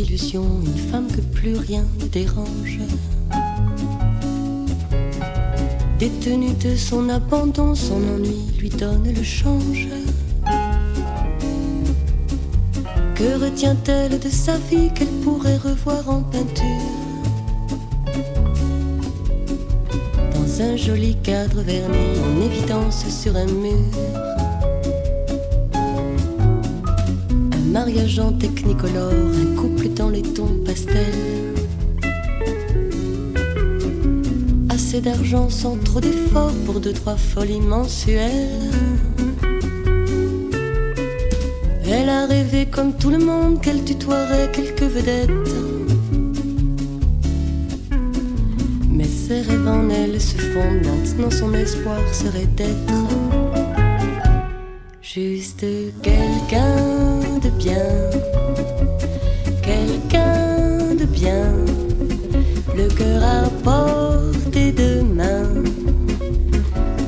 une femme que plus rien ne dérange. Détenue de son abandon, son ennui lui donne le change. Que retient-elle de sa vie qu'elle pourrait revoir en peinture? Dans un joli cadre verni en évidence sur un mur. Mariage en technicolore, un couple dans les tons pastels. Assez d'argent sans trop d'efforts pour deux, trois folies mensuelles. Elle a rêvé comme tout le monde qu'elle tutoierait quelques vedettes. Mais ses rêves en elle se fondent maintenant son espoir serait d'être juste quelqu'un quelqu'un de bien, le cœur à portée de main,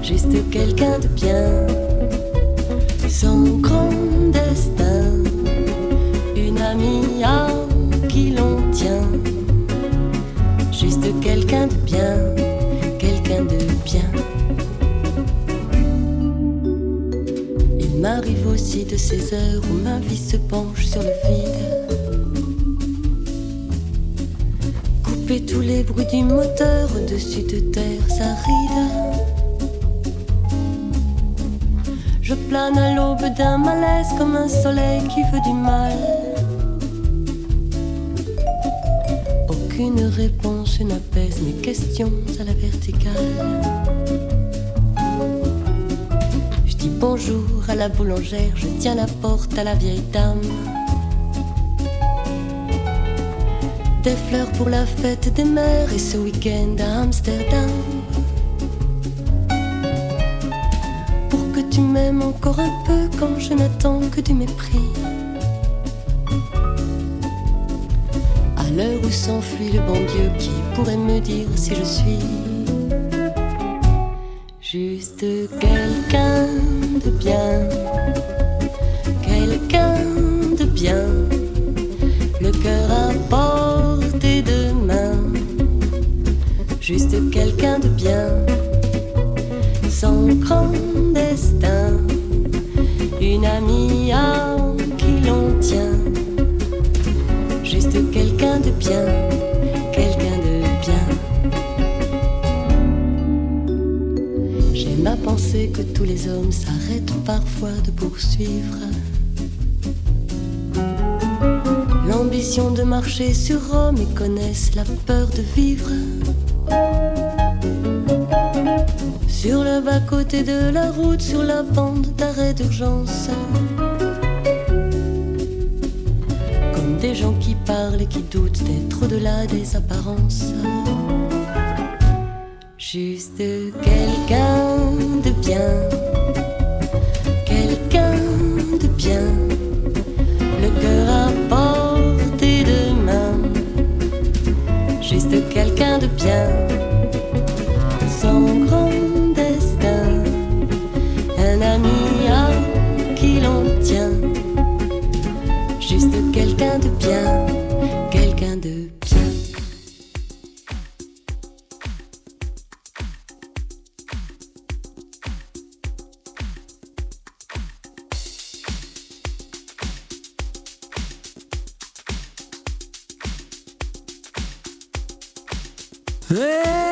juste quelqu'un de bien, ces heures où ma vie se penche sur le vide. Couper tous les bruits du moteur au-dessus de terres arides. Je plane à l'aube d'un malaise comme un soleil qui veut du mal. Aucune réponse n'apaise mes questions à la verticale. Bonjour à la boulangère, je tiens la porte à la vieille dame. Des fleurs pour la fête des mères et ce week-end à Amsterdam. Pour que tu m'aimes encore un peu quand je n'attends que du mépris. À l'heure où s'enfuit le bon Dieu qui pourrait me dire si je suis juste quelqu'un de bien, quelqu'un de bien, le cœur à portée de main, juste quelqu'un de bien, sans grand destin, une amie à qui l'on tient, juste quelqu'un de bien, Que tous les hommes s'arrêtent parfois de poursuivre l'ambition de marcher sur Rome et connaissent la peur de vivre sur le bas-côté de la route, sur la bande d'arrêt d'urgence. Comme des gens qui parlent et qui doutent d'être au-delà des apparences. Juste quelqu'un de bien, quelqu'un de bien, le cœur à portée de main. Juste quelqu'un de bien, Hey!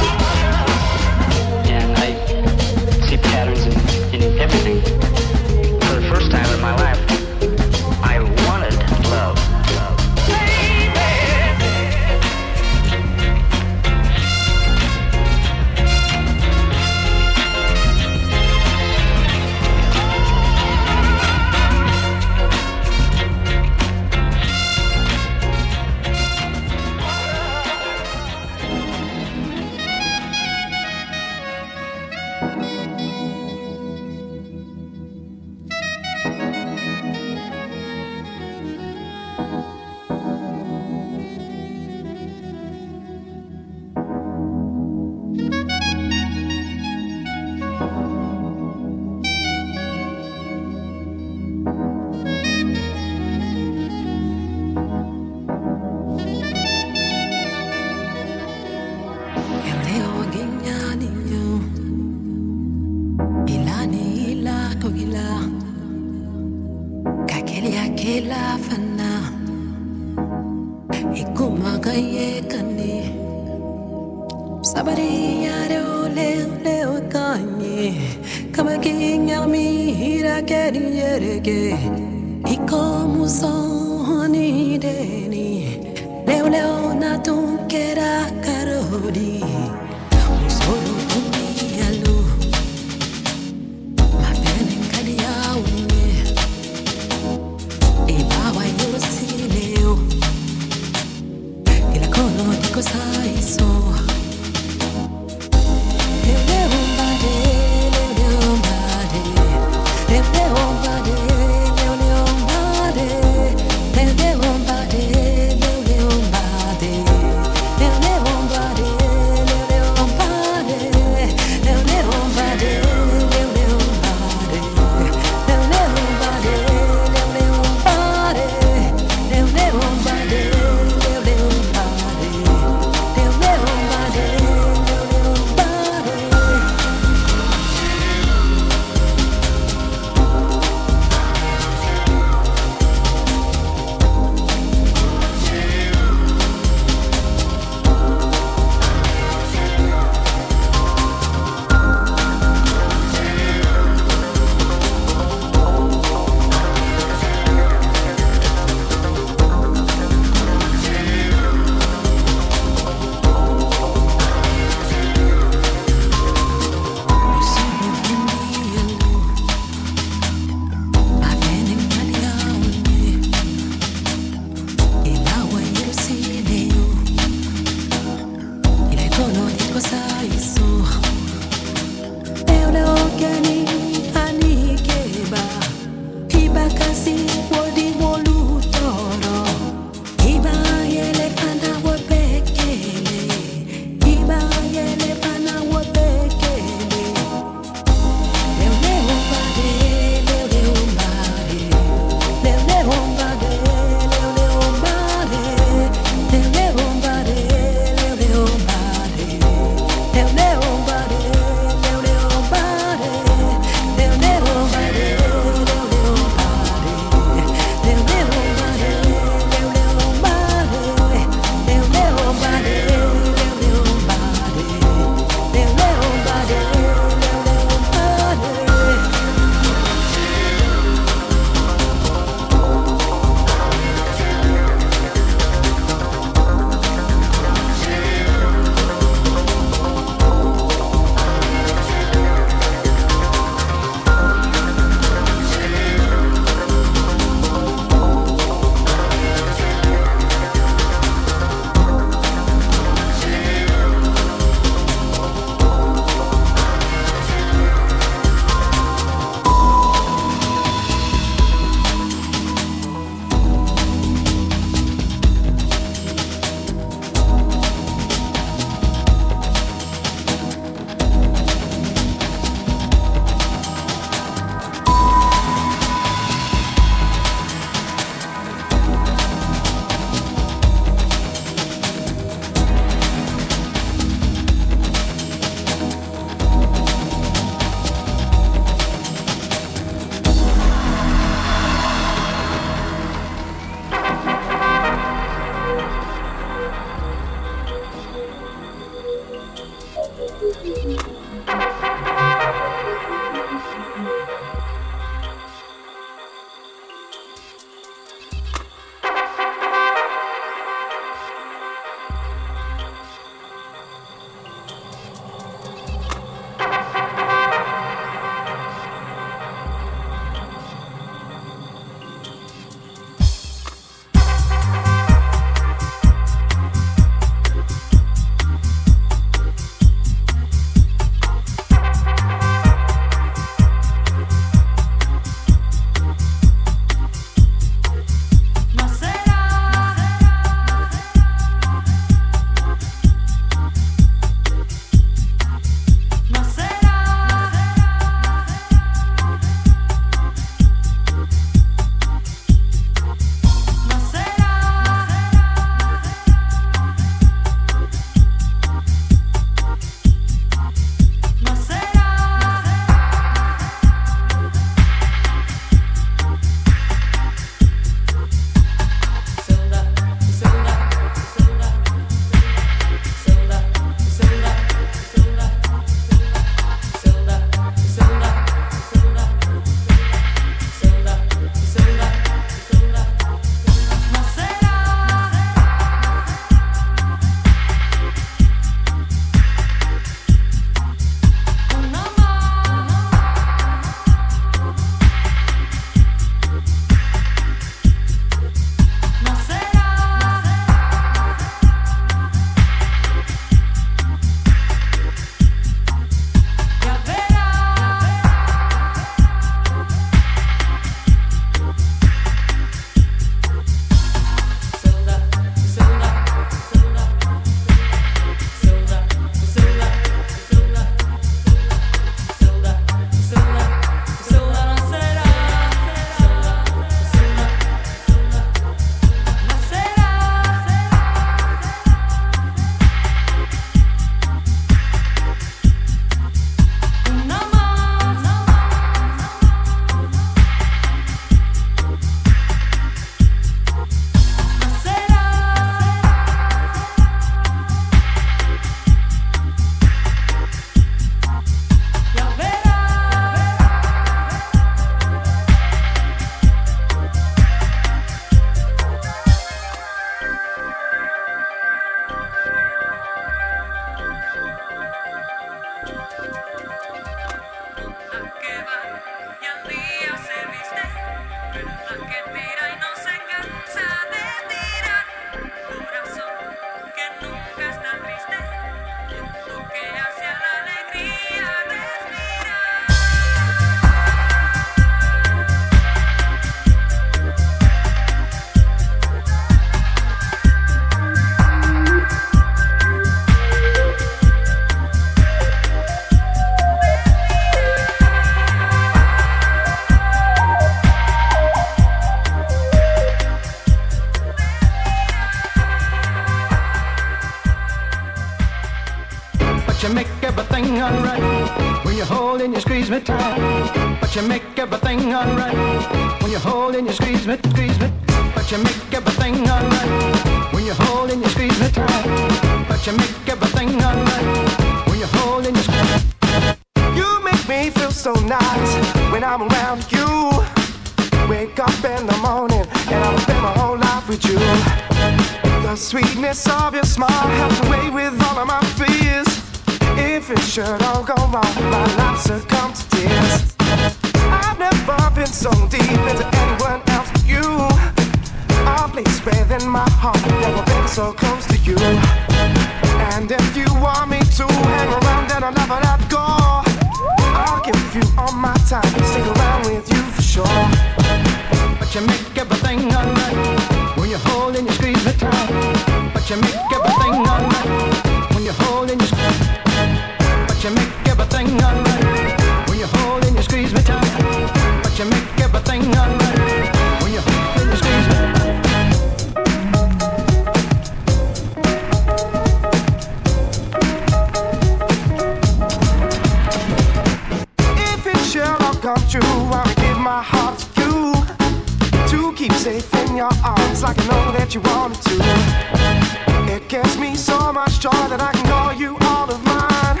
much joy that I can call you all of mine.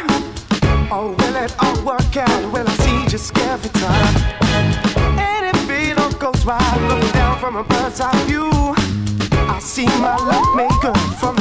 Oh, will it all work out? Will I see just every time? And if it all goes right, looking down from a bird's eye view, I see my love maker from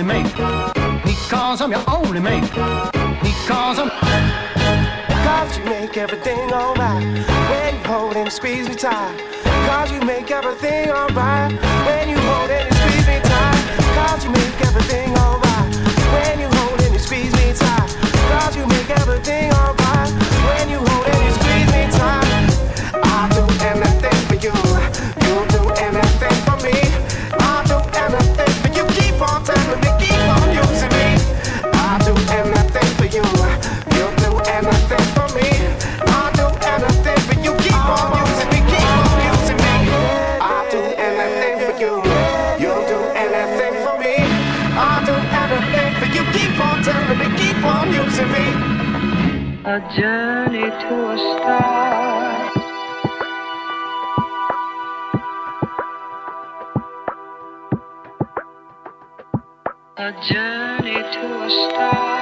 only mate. Because I'm your only mate. Because I'm. Cause you make everything alright. When you hold and squeeze me tight. Cause you make everything alright. When you hold and squeeze me tight. Cause you make everything alright. When you a journey to a star.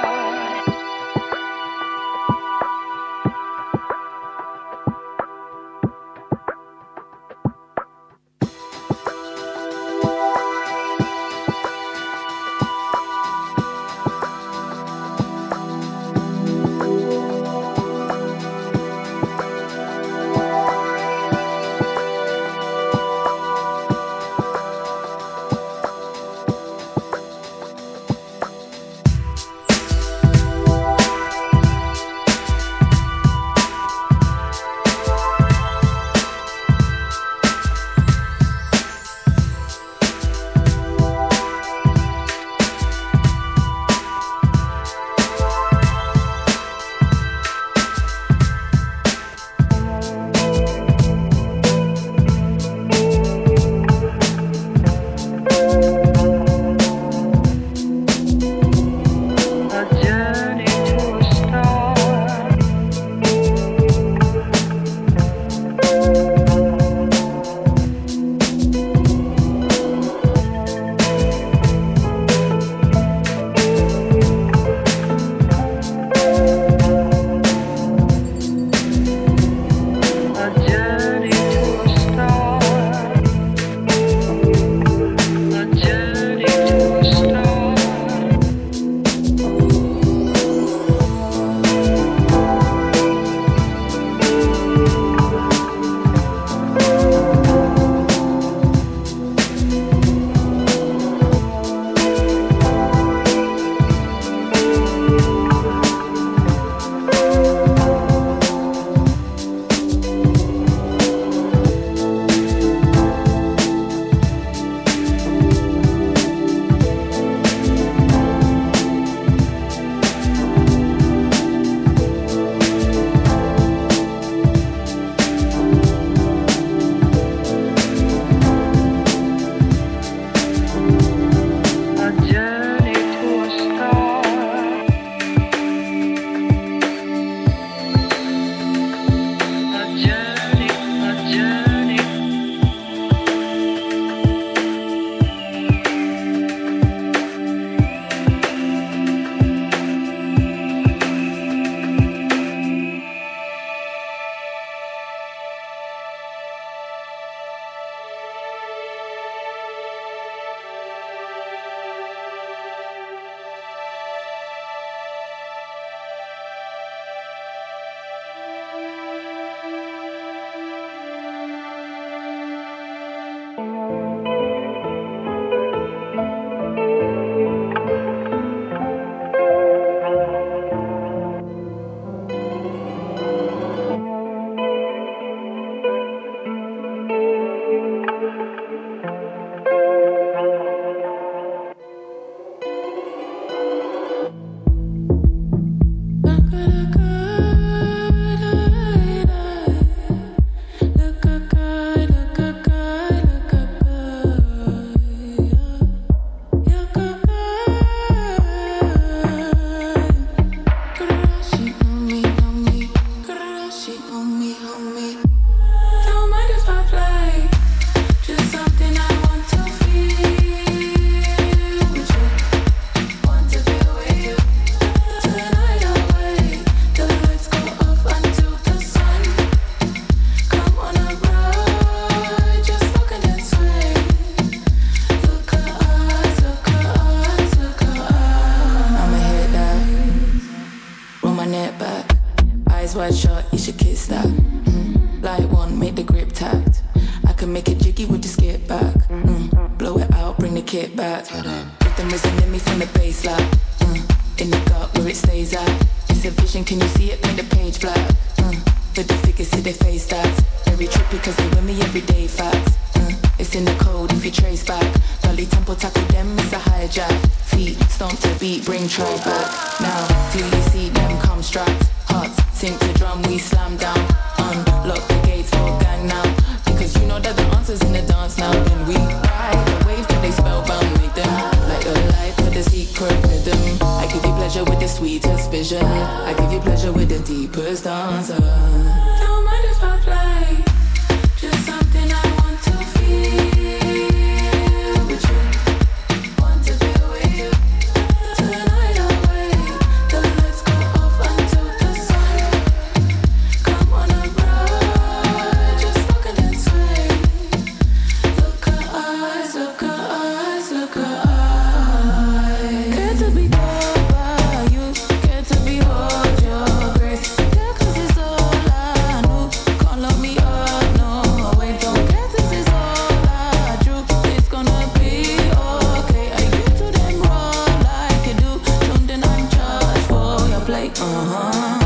like, uh huh.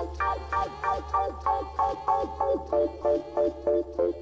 Thank you.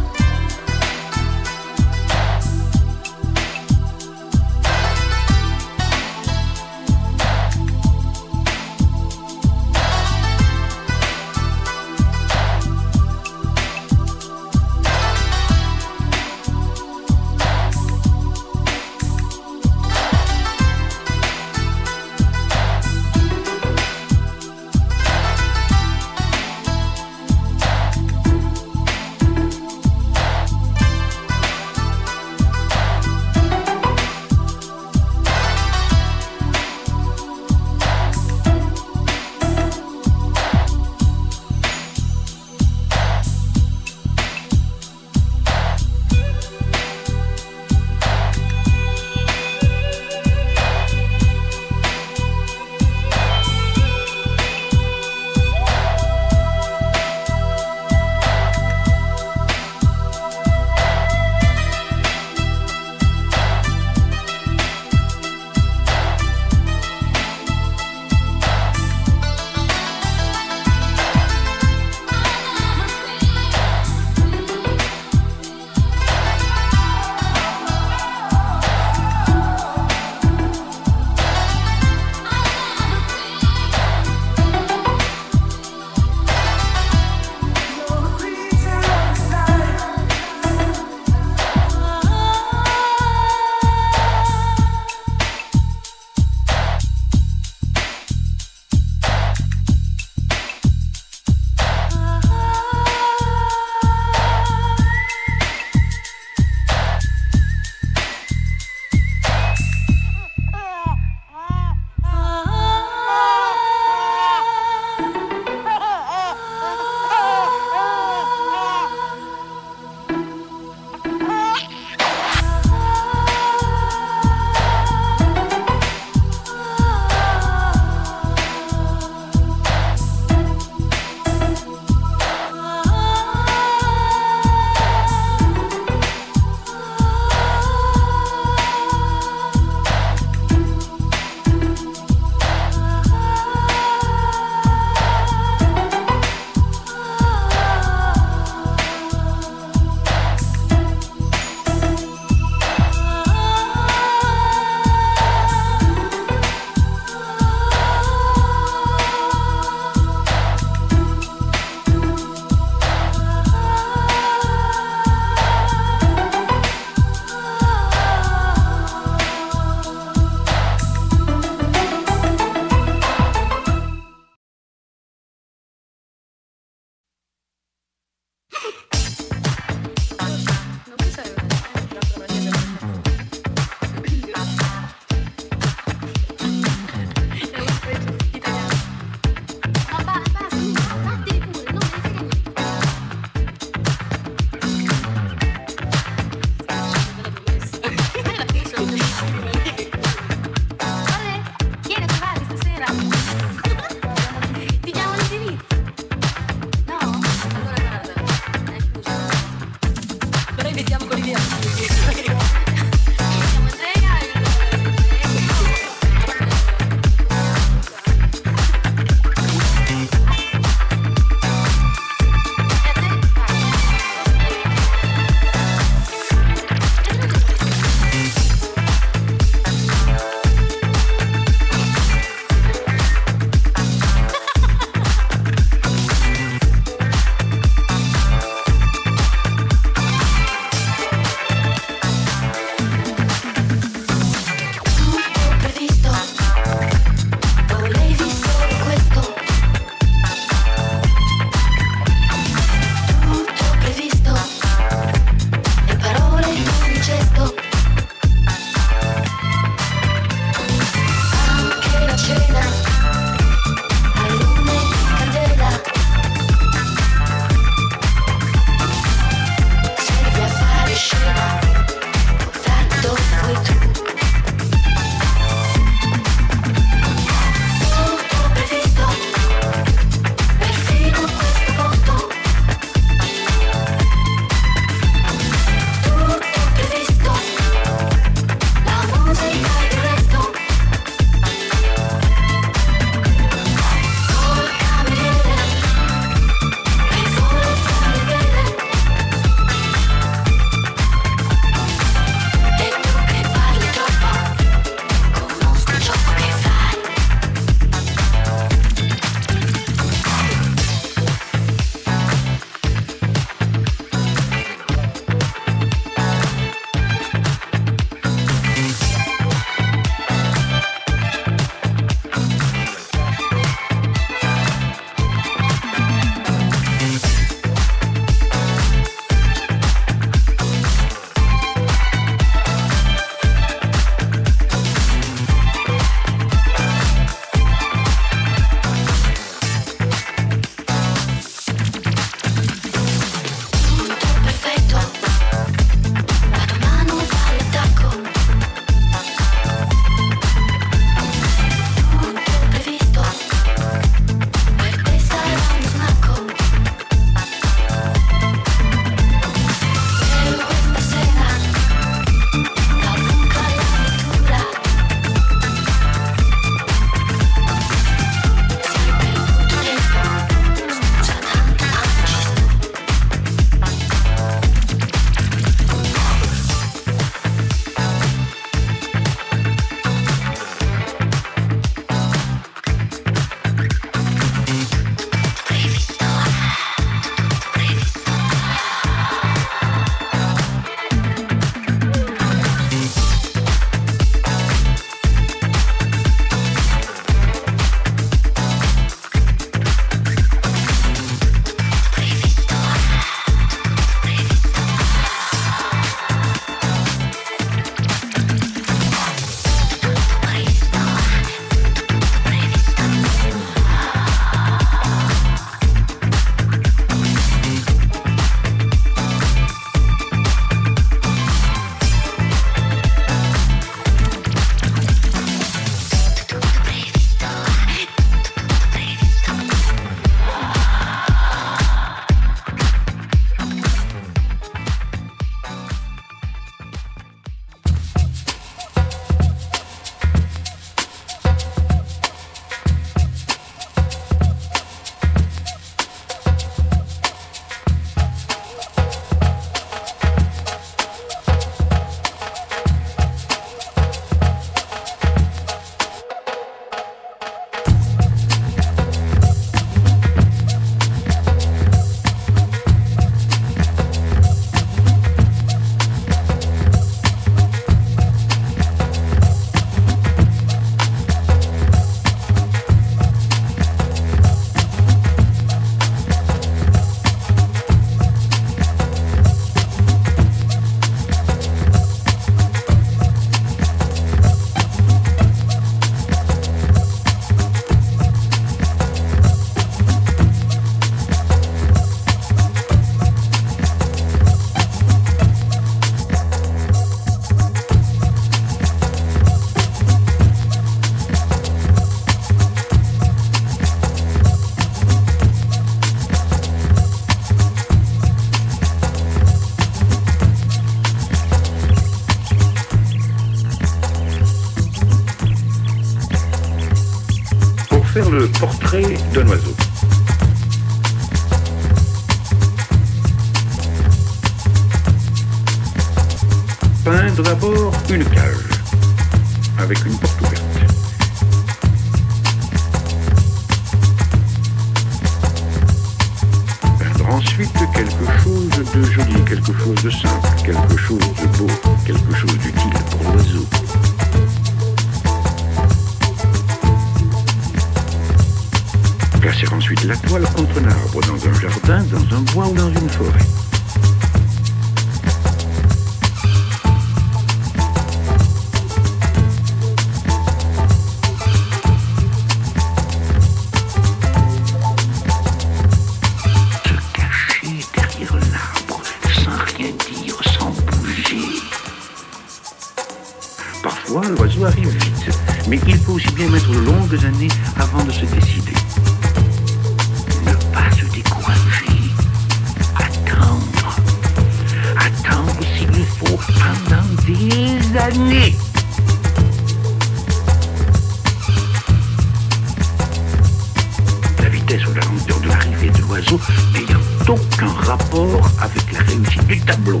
Tableau.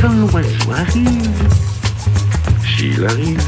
Quand l'oiseau arrive, s'il arrive,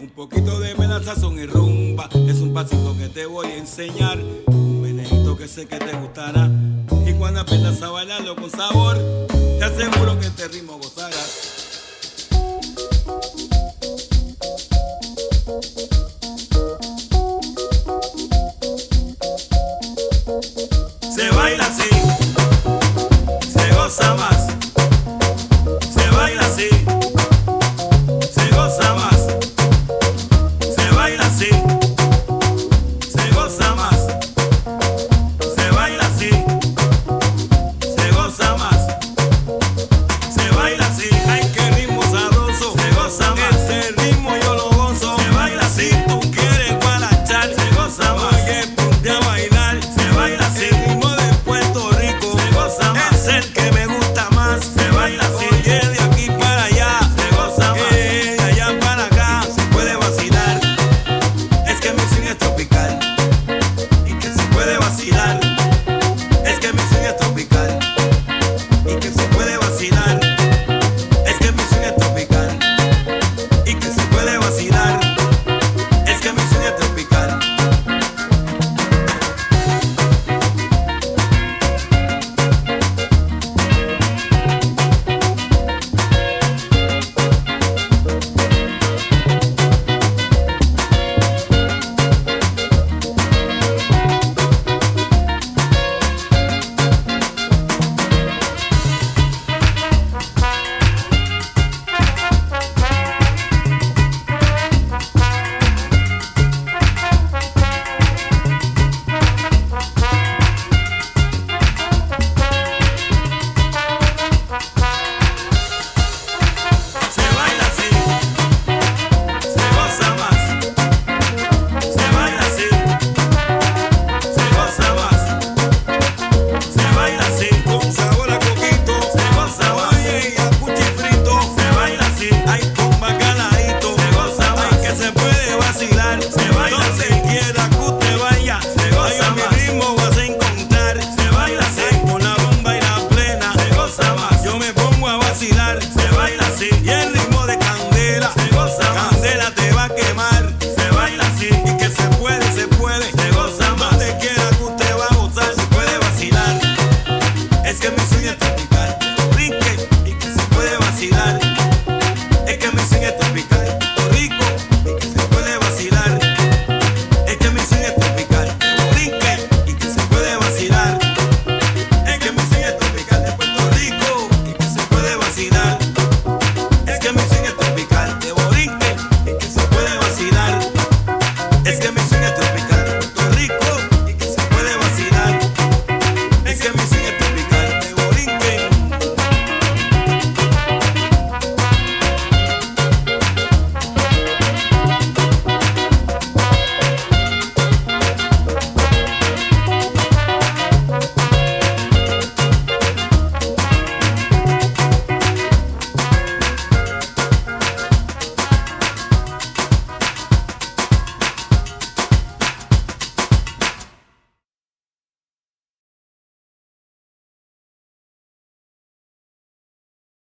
un poquito de melaza, son y rumba. Es un pasito que te voy a enseñar, un menejito que sé que te gustará. Y cuando apenas a bailarlo con sabor, te aseguro que este ritmo gozarás. Se baila así, se goza más.